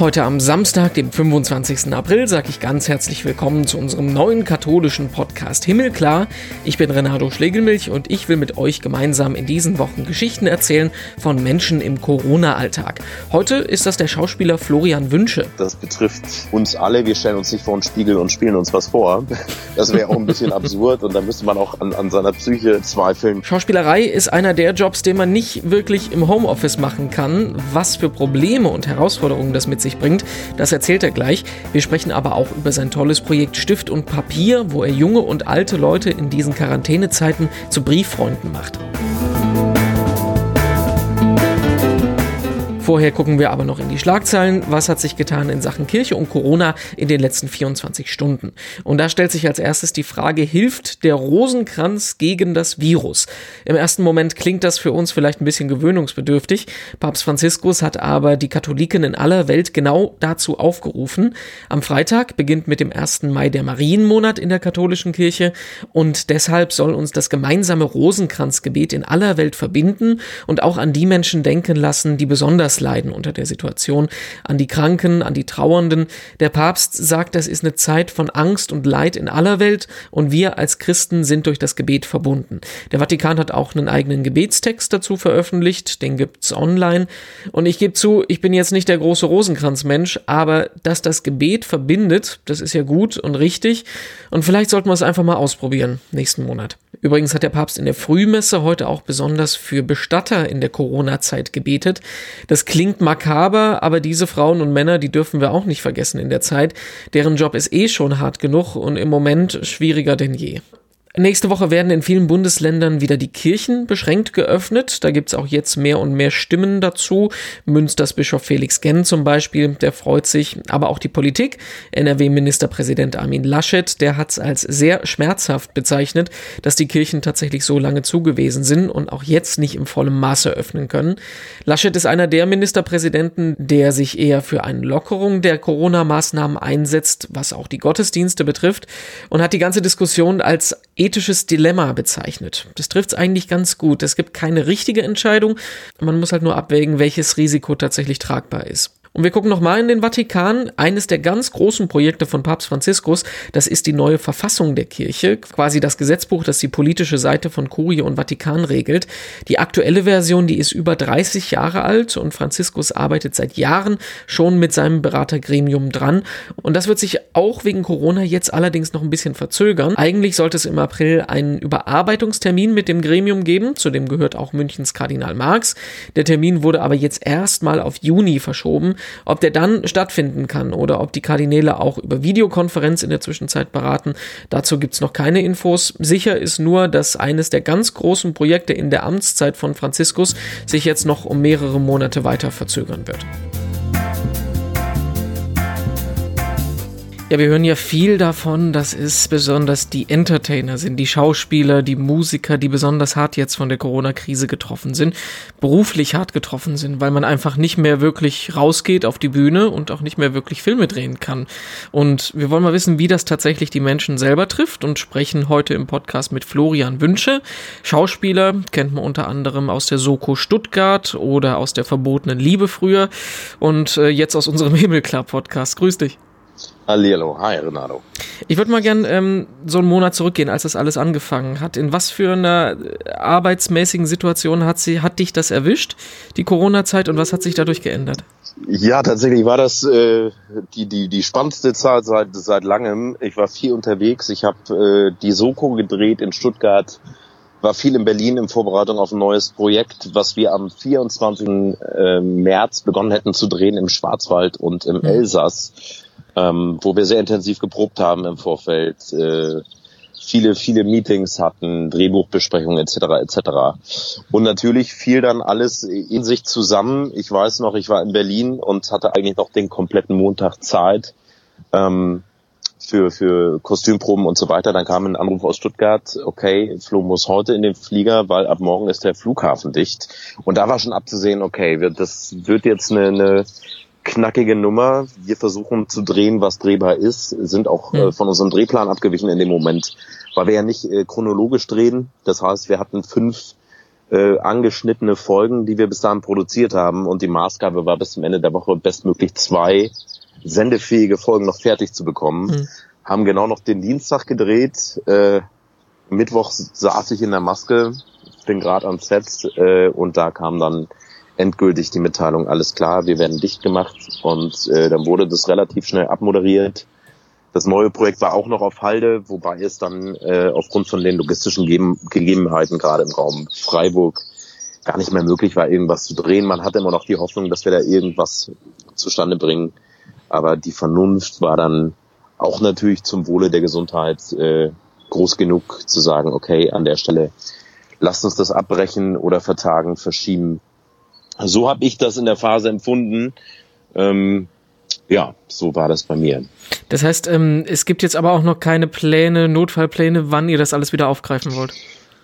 Heute am Samstag, dem 25. April, sage ich ganz herzlich willkommen zu unserem neuen katholischen Podcast Himmelklar. Ich bin Renato Schlegelmilch und ich will mit euch gemeinsam in diesen Wochen Geschichten erzählen von Menschen im Corona-Alltag. Heute ist das der Schauspieler Florian Wünsche. Das betrifft uns alle. Wir stellen uns nicht vor einen Spiegel und spielen uns was vor. Das wäre auch ein bisschen absurd und da müsste man auch an, an seiner Psyche zweifeln. Schauspielerei ist einer der Jobs, den man nicht wirklich im Homeoffice machen kann. Was für Probleme und Herausforderungen das mit sich sich bringt. Das erzählt er gleich. Wir sprechen aber auch über sein tolles Projekt Stift und Papier, wo er junge und alte Leute in diesen Quarantänezeiten zu Brieffreunden macht. Vorher gucken wir aber noch in die Schlagzeilen. Was hat sich getan in Sachen Kirche und Corona in den letzten 24 Stunden? Und da stellt sich als erstes die Frage, hilft der Rosenkranz gegen das Virus? Im ersten Moment klingt das für uns vielleicht ein bisschen gewöhnungsbedürftig. Papst Franziskus hat aber die Katholiken in aller Welt genau dazu aufgerufen. Am Freitag beginnt mit dem 1. Mai der Marienmonat in der katholischen Kirche und deshalb soll uns das gemeinsame Rosenkranzgebet in aller Welt verbinden und auch an die Menschen denken lassen, die besonders leiden unter der Situation, an die Kranken, an die Trauernden. Der Papst sagt, das ist eine Zeit von Angst und Leid in aller Welt und wir als Christen sind durch das Gebet verbunden. Der Vatikan hat auch einen eigenen Gebetstext dazu veröffentlicht, den gibt's online und ich gebe zu, ich bin jetzt nicht der große Rosenkranzmensch, aber dass das Gebet verbindet, das ist ja gut und richtig und vielleicht sollten wir es einfach mal ausprobieren nächsten Monat. Übrigens hat der Papst in der Frühmesse heute auch besonders für Bestatter in der Corona-Zeit gebetet. Das klingt makaber, aber diese Frauen und Männer, die dürfen wir auch nicht vergessen in der Zeit. Deren Job ist eh schon hart genug und im Moment schwieriger denn je. Nächste Woche werden in vielen Bundesländern wieder die Kirchen beschränkt geöffnet. Da gibt's auch jetzt mehr und mehr Stimmen dazu. Münsters Bischof Felix Genn zum Beispiel, der freut sich. Aber auch die Politik. NRW-Ministerpräsident Armin Laschet, der hat's als sehr schmerzhaft bezeichnet, dass die Kirchen tatsächlich so lange zugewiesen sind und auch jetzt nicht im vollen Maße öffnen können. Laschet ist einer der Ministerpräsidenten, der sich eher für eine Lockerung der Corona-Maßnahmen einsetzt, was auch die Gottesdienste betrifft und hat die ganze Diskussion als ethisches Dilemma bezeichnet. Das trifft es eigentlich ganz gut. Es gibt keine richtige Entscheidung. Man muss halt nur abwägen, welches Risiko tatsächlich tragbar ist. Und wir gucken nochmal in den Vatikan. Eines der ganz großen Projekte von Papst Franziskus, das ist die neue Verfassung der Kirche, quasi das Gesetzbuch, das die politische Seite von Kurie und Vatikan regelt. Die aktuelle Version, die ist über 30 Jahre alt und Franziskus arbeitet seit Jahren schon mit seinem Beratergremium dran. Und das wird sich auch wegen Corona jetzt allerdings noch ein bisschen verzögern. Eigentlich sollte es im April einen Überarbeitungstermin mit dem Gremium geben, zu dem gehört auch Münchens Kardinal Marx. Der Termin wurde aber jetzt erstmal auf Juni verschoben. Ob der dann stattfinden kann oder ob die Kardinäle auch über Videokonferenz in der Zwischenzeit beraten, dazu gibt's noch keine Infos. Sicher ist nur, dass eines der ganz großen Projekte in der Amtszeit von Franziskus sich jetzt noch um mehrere Monate weiter verzögern wird. Ja, wir hören ja viel davon, dass es besonders die Entertainer sind, die Schauspieler, die Musiker, die besonders hart jetzt von der Corona-Krise getroffen sind, beruflich hart getroffen sind, weil man einfach nicht mehr wirklich rausgeht auf die Bühne und auch nicht mehr wirklich Filme drehen kann. Und wir wollen mal wissen, wie das tatsächlich die Menschen selber trifft und sprechen heute im Podcast mit Florian Wünsche. Schauspieler kennt man unter anderem aus der Soko Stuttgart oder aus der verbotenen Liebe früher und äh, jetzt aus unserem Himmelklar-Podcast. Grüß dich. Hallihallo, hi Renato. Ich würde mal gern ähm, so einen Monat zurückgehen, als das alles angefangen hat. In was für einer äh, arbeitsmäßigen Situation hat, sie, hat dich das erwischt, die Corona-Zeit, und was hat sich dadurch geändert? Ja, tatsächlich war das äh, die, die, die spannendste Zeit seit, seit langem. Ich war viel unterwegs. Ich habe äh, die Soko gedreht in Stuttgart, war viel in Berlin in Vorbereitung auf ein neues Projekt, was wir am 24. Äh, März begonnen hätten zu drehen im Schwarzwald und im mhm. Elsass ähm, wo wir sehr intensiv geprobt haben im Vorfeld, äh, viele, viele Meetings hatten, Drehbuchbesprechungen etc. etc. Und natürlich fiel dann alles in sich zusammen. Ich weiß noch, ich war in Berlin und hatte eigentlich noch den kompletten Montag Zeit ähm, für, für Kostümproben und so weiter. Dann kam ein Anruf aus Stuttgart, okay, Flo muss heute in den Flieger, weil ab morgen ist der Flughafen dicht. Und da war schon abzusehen, okay, das wird jetzt eine, eine knackige Nummer. Wir versuchen zu drehen, was drehbar ist, sind auch äh, von unserem Drehplan abgewichen in dem Moment, weil wir ja nicht äh, chronologisch drehen. Das heißt, wir hatten fünf äh, angeschnittene Folgen, die wir bis dahin produziert haben. Und die Maßgabe war bis zum Ende der Woche bestmöglich zwei sendefähige Folgen noch fertig zu bekommen. Mhm. Haben genau noch den Dienstag gedreht. Äh, Mittwoch saß ich in der Maske, bin gerade am Set äh, und da kam dann endgültig die Mitteilung, alles klar, wir werden dicht gemacht und äh, dann wurde das relativ schnell abmoderiert. Das neue Projekt war auch noch auf Halde, wobei es dann äh, aufgrund von den logistischen Geben Gegebenheiten gerade im Raum Freiburg gar nicht mehr möglich war, irgendwas zu drehen. Man hatte immer noch die Hoffnung, dass wir da irgendwas zustande bringen. Aber die Vernunft war dann auch natürlich zum Wohle der Gesundheit äh, groß genug zu sagen, okay, an der Stelle lasst uns das abbrechen oder vertagen, verschieben. So habe ich das in der Phase empfunden. Ähm, ja, so war das bei mir. Das heißt, ähm, es gibt jetzt aber auch noch keine Pläne, Notfallpläne, wann ihr das alles wieder aufgreifen wollt?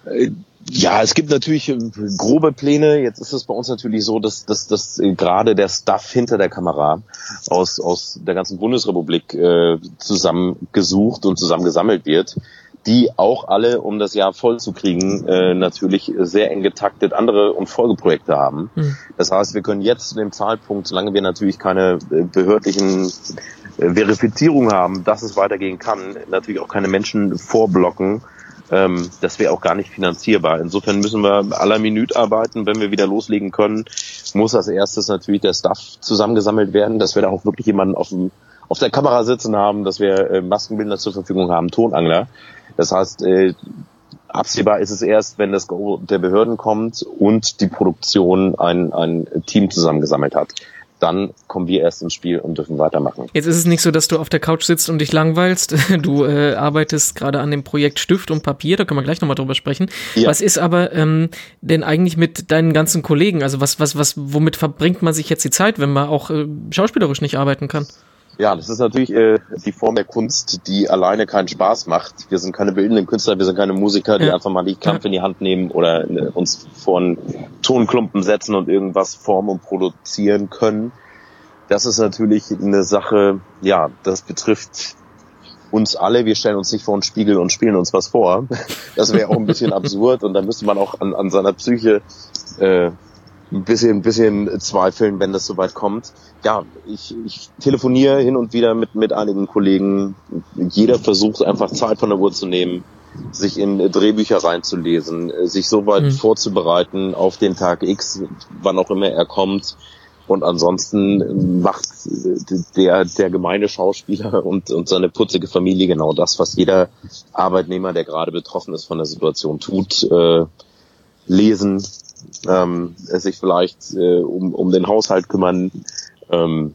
Äh, ja, es gibt natürlich äh, grobe Pläne. Jetzt ist es bei uns natürlich so, dass, dass, dass äh, gerade der Staff hinter der Kamera aus, aus der ganzen Bundesrepublik äh, zusammengesucht und zusammengesammelt wird die auch alle, um das Jahr voll zu kriegen, äh, natürlich sehr eng getaktet andere und Folgeprojekte haben. Mhm. Das heißt, wir können jetzt zu dem Zeitpunkt, solange wir natürlich keine äh, behördlichen äh, Verifizierungen haben, dass es weitergehen kann, natürlich auch keine Menschen vorblocken. Ähm, das wäre auch gar nicht finanzierbar. Insofern müssen wir aller Minute arbeiten. Wenn wir wieder loslegen können, muss als erstes natürlich der Staff zusammengesammelt werden, dass wir da auch wirklich jemanden auf dem auf der Kamera sitzen haben, dass wir äh, Maskenbilder zur Verfügung haben, Tonangler. Das heißt, äh, absehbar ist es erst, wenn das Go der Behörden kommt und die Produktion ein, ein Team zusammengesammelt hat. Dann kommen wir erst ins Spiel und dürfen weitermachen. Jetzt ist es nicht so, dass du auf der Couch sitzt und dich langweilst. Du äh, arbeitest gerade an dem Projekt Stift und Papier, da können wir gleich nochmal drüber sprechen. Ja. Was ist aber ähm, denn eigentlich mit deinen ganzen Kollegen? Also was, was, was, womit verbringt man sich jetzt die Zeit, wenn man auch äh, schauspielerisch nicht arbeiten kann? Ja, das ist natürlich äh, die Form der Kunst, die alleine keinen Spaß macht. Wir sind keine bildenden Künstler, wir sind keine Musiker, die ja. einfach mal die Kampf in die Hand nehmen oder äh, uns vor einen Tonklumpen setzen und irgendwas formen und produzieren können. Das ist natürlich eine Sache, ja, das betrifft uns alle. Wir stellen uns nicht vor einen Spiegel und spielen uns was vor. Das wäre auch ein bisschen absurd und da müsste man auch an, an seiner Psyche äh, ein bisschen, ein bisschen zweifeln, wenn das soweit kommt. Ja, ich, ich telefoniere hin und wieder mit, mit einigen Kollegen. Jeder versucht einfach Zeit von der Uhr zu nehmen, sich in Drehbücher reinzulesen, sich so weit mhm. vorzubereiten auf den Tag X, wann auch immer er kommt. Und ansonsten macht der, der gemeine Schauspieler und, und seine putzige Familie genau das, was jeder Arbeitnehmer, der gerade betroffen ist von der Situation, tut. Äh, lesen, ähm, sich vielleicht äh, um, um den Haushalt kümmern. Ähm,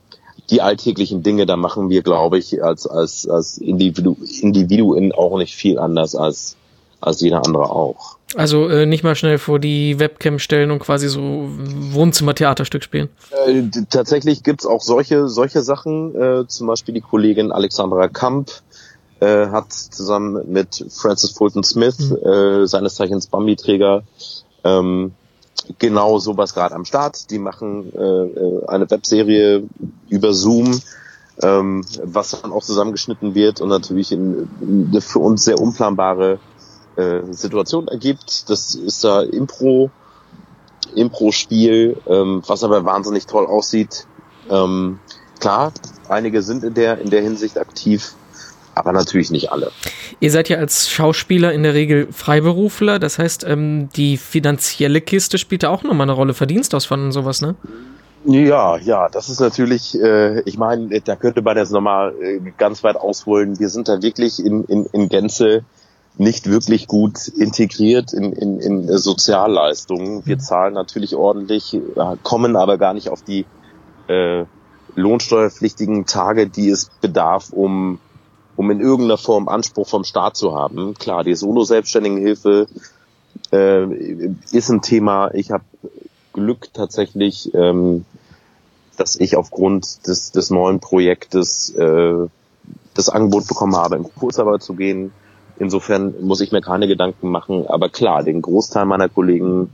die alltäglichen Dinge, da machen wir, glaube ich, als, als, als Individu Individuen auch nicht viel anders als, als jeder andere auch. Also äh, nicht mal schnell vor die Webcam stellen und quasi so Wohnzimmer-Theaterstück spielen. Äh, tatsächlich gibt's auch solche, solche Sachen. Äh, zum Beispiel die Kollegin Alexandra Kamp äh, hat zusammen mit Francis Fulton Smith, mhm. äh, seines Zeichens Bambi-Träger, ähm, genau sowas gerade am Start. Die machen äh, äh, eine Webserie über Zoom, ähm, was dann auch zusammengeschnitten wird und natürlich in, eine für uns sehr unplanbare äh, Situation ergibt. Das ist da Impro, Impro-Spiel, ähm, was aber wahnsinnig toll aussieht. Ähm, klar, einige sind in der in der Hinsicht aktiv aber natürlich nicht alle. Ihr seid ja als Schauspieler in der Regel Freiberufler, das heißt, ähm, die finanzielle Kiste spielt da auch nochmal eine Rolle, Verdienstausfall und sowas, ne? Ja, ja, das ist natürlich, äh, ich meine, da könnte man jetzt nochmal äh, ganz weit ausholen. Wir sind da wirklich in, in, in Gänze nicht wirklich gut integriert in, in, in Sozialleistungen. Wir mhm. zahlen natürlich ordentlich, äh, kommen aber gar nicht auf die äh, lohnsteuerpflichtigen Tage, die es bedarf, um um in irgendeiner Form Anspruch vom Staat zu haben. Klar, die Solo-Selbstständigenhilfe äh, ist ein Thema. Ich habe Glück tatsächlich, ähm, dass ich aufgrund des, des neuen Projektes äh, das Angebot bekommen habe, in Kurzarbeit zu gehen. Insofern muss ich mir keine Gedanken machen. Aber klar, den Großteil meiner Kollegen,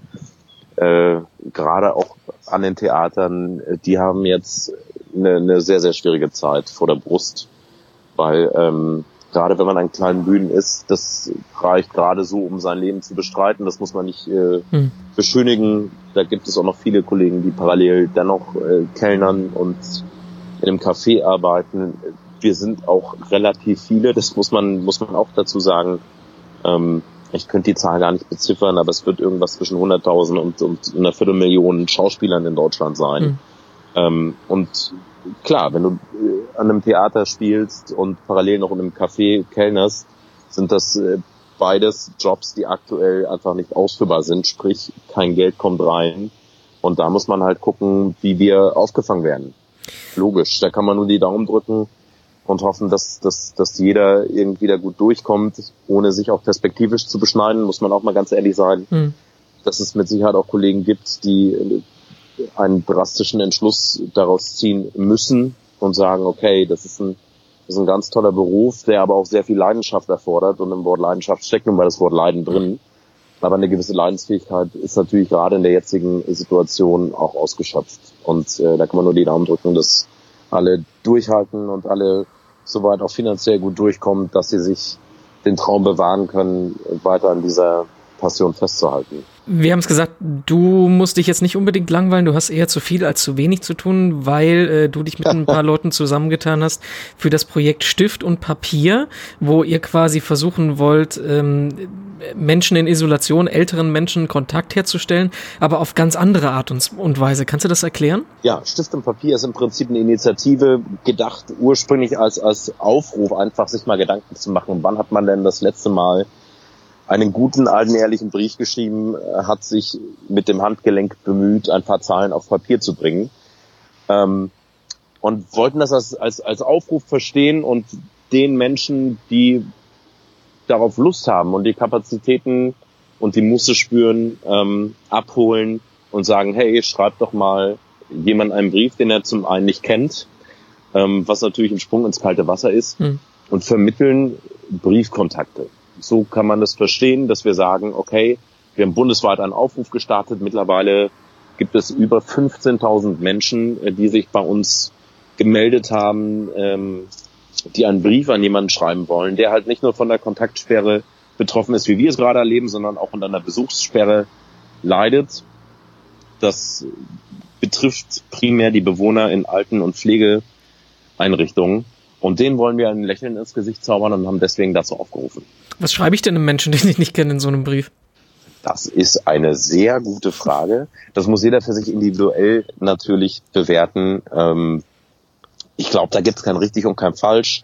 äh, gerade auch an den Theatern, die haben jetzt eine, eine sehr, sehr schwierige Zeit vor der Brust weil ähm, gerade wenn man an kleinen Bühnen ist, das reicht gerade so, um sein Leben zu bestreiten. Das muss man nicht äh, hm. beschönigen. Da gibt es auch noch viele Kollegen, die parallel dennoch äh, Kellnern und in einem Café arbeiten. Wir sind auch relativ viele, das muss man, muss man auch dazu sagen. Ähm, ich könnte die Zahl gar nicht beziffern, aber es wird irgendwas zwischen 100.000 und, und einer Viertelmillion Schauspielern in Deutschland sein. Mhm. Ähm, und klar, wenn du äh, an einem Theater spielst und parallel noch in einem Café kellnerst, sind das äh, beides Jobs, die aktuell einfach nicht ausführbar sind, sprich kein Geld kommt rein. Und da muss man halt gucken, wie wir aufgefangen werden. Logisch, da kann man nur die Daumen drücken und hoffen, dass, dass, dass jeder irgendwie da gut durchkommt, ohne sich auch perspektivisch zu beschneiden, muss man auch mal ganz ehrlich sein, mhm. dass es mit Sicherheit auch Kollegen gibt, die einen drastischen Entschluss daraus ziehen müssen und sagen, okay, das ist ein, das ist ein ganz toller Beruf, der aber auch sehr viel Leidenschaft erfordert und im Wort Leidenschaft steckt nun mal das Wort Leiden drin. Aber eine gewisse Leidensfähigkeit ist natürlich gerade in der jetzigen Situation auch ausgeschöpft. Und äh, da kann man nur die Daumen drücken, dass alle durchhalten und alle soweit auch finanziell gut durchkommen, dass sie sich den Traum bewahren können, weiter an dieser Passion festzuhalten. Wir haben es gesagt, du musst dich jetzt nicht unbedingt langweilen, du hast eher zu viel als zu wenig zu tun, weil äh, du dich mit ein paar Leuten zusammengetan hast für das Projekt Stift und Papier, wo ihr quasi versuchen wollt, ähm, Menschen in Isolation, älteren Menschen Kontakt herzustellen, aber auf ganz andere Art und, und Weise. Kannst du das erklären? Ja, Stift und Papier ist im Prinzip eine Initiative, gedacht ursprünglich als, als Aufruf, einfach sich mal Gedanken zu machen, wann hat man denn das letzte Mal einen guten, alten, ehrlichen Brief geschrieben, äh, hat sich mit dem Handgelenk bemüht, ein paar Zahlen auf Papier zu bringen. Ähm, und wollten das als, als, als Aufruf verstehen und den Menschen, die darauf Lust haben und die Kapazitäten und die Musse spüren, ähm, abholen und sagen, hey, schreibt doch mal jemand einen Brief, den er zum einen nicht kennt, ähm, was natürlich ein Sprung ins kalte Wasser ist, hm. und vermitteln Briefkontakte so kann man das verstehen, dass wir sagen, okay, wir haben bundesweit einen Aufruf gestartet. Mittlerweile gibt es über 15.000 Menschen, äh, die sich bei uns gemeldet haben, ähm, die einen Brief an jemanden schreiben wollen, der halt nicht nur von der Kontaktsperre betroffen ist, wie wir es gerade erleben, sondern auch unter einer Besuchssperre leidet. Das betrifft primär die Bewohner in Alten- und Pflegeeinrichtungen. Und denen wollen wir ein Lächeln ins Gesicht zaubern und haben deswegen dazu aufgerufen. Was schreibe ich denn einem Menschen, den ich nicht kenne, in so einem Brief? Das ist eine sehr gute Frage. Das muss jeder für sich individuell natürlich bewerten. Ähm, ich glaube, da gibt es kein richtig und kein falsch.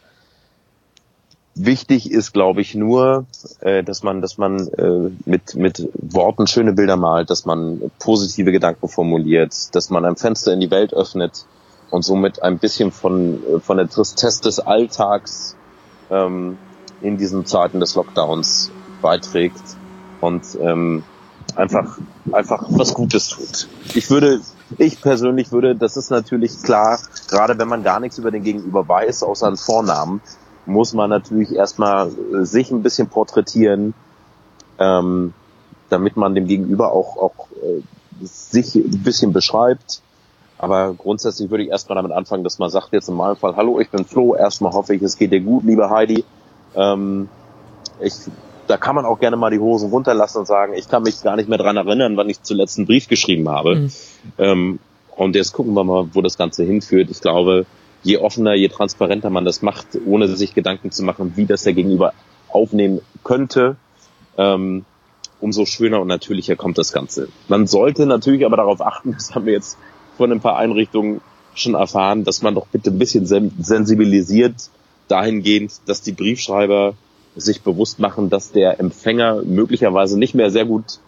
Wichtig ist, glaube ich, nur, äh, dass man, dass man äh, mit mit Worten schöne Bilder malt, dass man positive Gedanken formuliert, dass man ein Fenster in die Welt öffnet und somit ein bisschen von äh, von der Tristesse des Alltags ähm, in diesen Zeiten des Lockdowns beiträgt und ähm, einfach einfach was Gutes tut. Ich würde, ich persönlich würde, das ist natürlich klar, gerade wenn man gar nichts über den Gegenüber weiß, außer einen Vornamen, muss man natürlich erstmal äh, sich ein bisschen porträtieren, ähm, damit man dem Gegenüber auch, auch äh, sich ein bisschen beschreibt. Aber grundsätzlich würde ich erstmal damit anfangen, dass man sagt jetzt in meinem Fall, hallo, ich bin Flo, erstmal hoffe ich, es geht dir gut, liebe Heidi. Ähm, ich, da kann man auch gerne mal die Hosen runterlassen und sagen, ich kann mich gar nicht mehr dran erinnern, wann ich zuletzt einen Brief geschrieben habe. Mhm. Ähm, und jetzt gucken wir mal, wo das Ganze hinführt. Ich glaube, je offener, je transparenter man das macht, ohne sich Gedanken zu machen, wie das der Gegenüber aufnehmen könnte, ähm, umso schöner und natürlicher kommt das Ganze. Man sollte natürlich aber darauf achten, das haben wir jetzt von ein paar Einrichtungen schon erfahren, dass man doch bitte ein bisschen sensibilisiert dahingehend, dass die Briefschreiber sich bewusst machen, dass der Empfänger möglicherweise nicht mehr sehr gut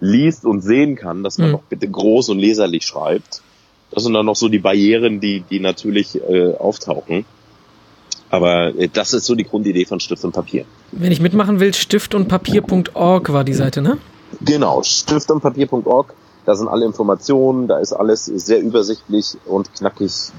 liest und sehen kann, dass man mhm. doch bitte groß und leserlich schreibt. Das sind dann noch so die Barrieren, die, die natürlich äh, auftauchen. Aber äh, das ist so die Grundidee von Stift und Papier. Wenn ich mitmachen will, stiftundpapier.org war die Seite, ne? Genau, stiftundpapier.org. Da sind alle Informationen, da ist alles sehr übersichtlich und knackig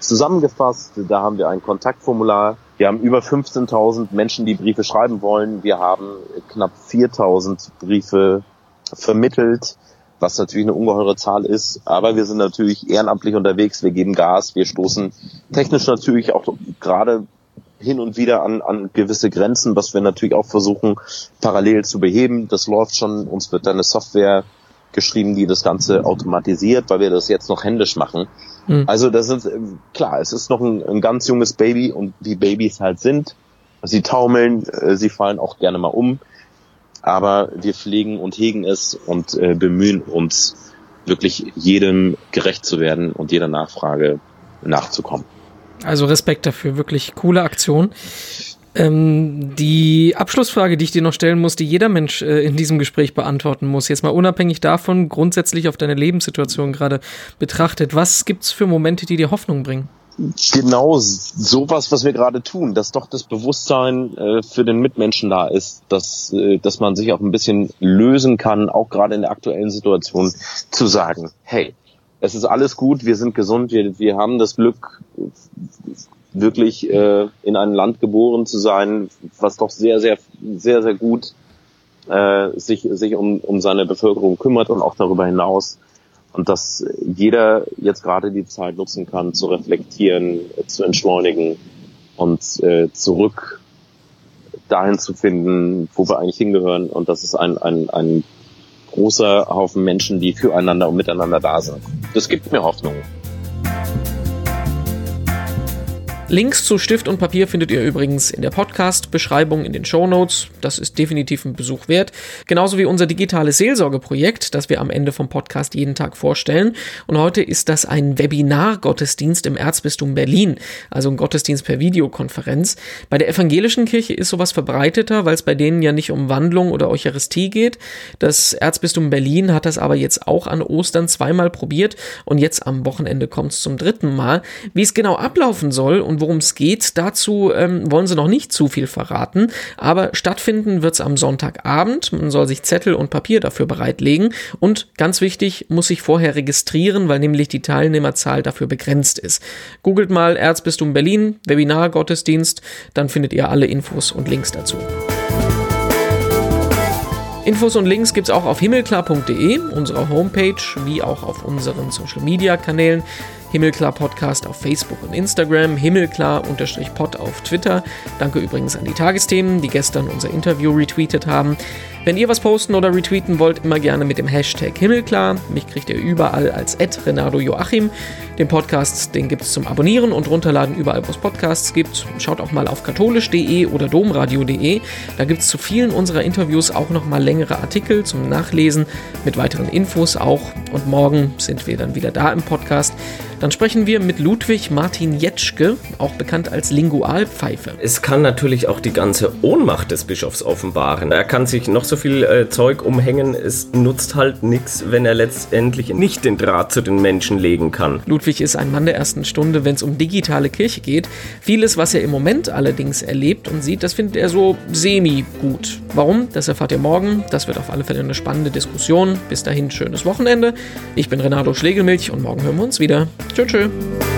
zusammengefasst. Da haben wir ein Kontaktformular. Wir haben über 15.000 Menschen, die Briefe schreiben wollen. Wir haben knapp 4.000 Briefe vermittelt, was natürlich eine ungeheure Zahl ist. Aber wir sind natürlich ehrenamtlich unterwegs. Wir geben Gas. Wir stoßen technisch natürlich auch gerade hin und wieder an, an gewisse Grenzen, was wir natürlich auch versuchen parallel zu beheben. Das läuft schon. Uns wird eine Software geschrieben, die das Ganze automatisiert, weil wir das jetzt noch händisch machen. Mhm. Also das ist klar, es ist noch ein, ein ganz junges Baby und wie Babys halt sind. Sie taumeln, äh, sie fallen auch gerne mal um, aber wir pflegen und hegen es und äh, bemühen uns wirklich jedem gerecht zu werden und jeder Nachfrage nachzukommen. Also Respekt dafür, wirklich coole Aktion. Ähm, die Abschlussfrage, die ich dir noch stellen muss, die jeder Mensch äh, in diesem Gespräch beantworten muss, jetzt mal unabhängig davon, grundsätzlich auf deine Lebenssituation gerade betrachtet, was gibt's für Momente, die dir Hoffnung bringen? Genau sowas, was wir gerade tun, dass doch das Bewusstsein äh, für den Mitmenschen da ist, dass, äh, dass man sich auch ein bisschen lösen kann, auch gerade in der aktuellen Situation, zu sagen, hey, es ist alles gut, wir sind gesund, wir, wir haben das Glück, wirklich äh, in ein Land geboren zu sein, was doch sehr, sehr, sehr, sehr gut äh, sich, sich um, um seine Bevölkerung kümmert und auch darüber hinaus. Und dass jeder jetzt gerade die Zeit nutzen kann, zu reflektieren, zu entschleunigen und äh, zurück dahin zu finden, wo wir eigentlich hingehören. Und das ist ein, ein, ein großer Haufen Menschen, die füreinander und miteinander da sind. Das gibt mir Hoffnung. Links zu Stift und Papier findet ihr übrigens in der Podcast-Beschreibung in den Show Notes. Das ist definitiv ein Besuch wert. Genauso wie unser digitales Seelsorgeprojekt, das wir am Ende vom Podcast jeden Tag vorstellen. Und heute ist das ein Webinar-Gottesdienst im Erzbistum Berlin, also ein Gottesdienst per Videokonferenz. Bei der evangelischen Kirche ist sowas verbreiteter, weil es bei denen ja nicht um Wandlung oder Eucharistie geht. Das Erzbistum Berlin hat das aber jetzt auch an Ostern zweimal probiert und jetzt am Wochenende kommt es zum dritten Mal. Wie es genau ablaufen soll und worum es geht, dazu ähm, wollen sie noch nicht zu viel verraten, aber stattfinden wird es am Sonntagabend. Man soll sich Zettel und Papier dafür bereitlegen und ganz wichtig, muss sich vorher registrieren, weil nämlich die Teilnehmerzahl dafür begrenzt ist. Googelt mal Erzbistum Berlin, Webinar, Gottesdienst, dann findet ihr alle Infos und Links dazu. Infos und Links gibt es auch auf himmelklar.de, unserer Homepage, wie auch auf unseren Social Media Kanälen. Himmelklar Podcast auf Facebook und Instagram, Himmelklar-Pod auf Twitter. Danke übrigens an die Tagesthemen, die gestern unser Interview retweetet haben. Wenn ihr was posten oder retweeten wollt, immer gerne mit dem Hashtag Himmelklar. Mich kriegt ihr überall als Renato Joachim. Den Podcast, den gibt es zum Abonnieren und runterladen überall, wo es Podcasts gibt. Schaut auch mal auf katholisch.de oder domradio.de. Da gibt es zu vielen unserer Interviews auch nochmal längere Artikel zum Nachlesen mit weiteren Infos auch. Und morgen sind wir dann wieder da im Podcast. Dann sprechen wir mit Ludwig Martin Jetschke, auch bekannt als Lingualpfeife. Es kann natürlich auch die ganze Ohnmacht des Bischofs offenbaren. Er kann sich noch so viel äh, Zeug umhängen, es nutzt halt nichts, wenn er letztendlich nicht den Draht zu den Menschen legen kann. Ludwig ist ein Mann der ersten Stunde, wenn es um digitale Kirche geht. Vieles, was er im Moment allerdings erlebt und sieht, das findet er so semi-gut. Warum? Das erfahrt ihr morgen. Das wird auf alle Fälle eine spannende Diskussion. Bis dahin, schönes Wochenende. Ich bin Renato Schlegelmilch und morgen hören wir uns wieder. Tschüss. tschüss.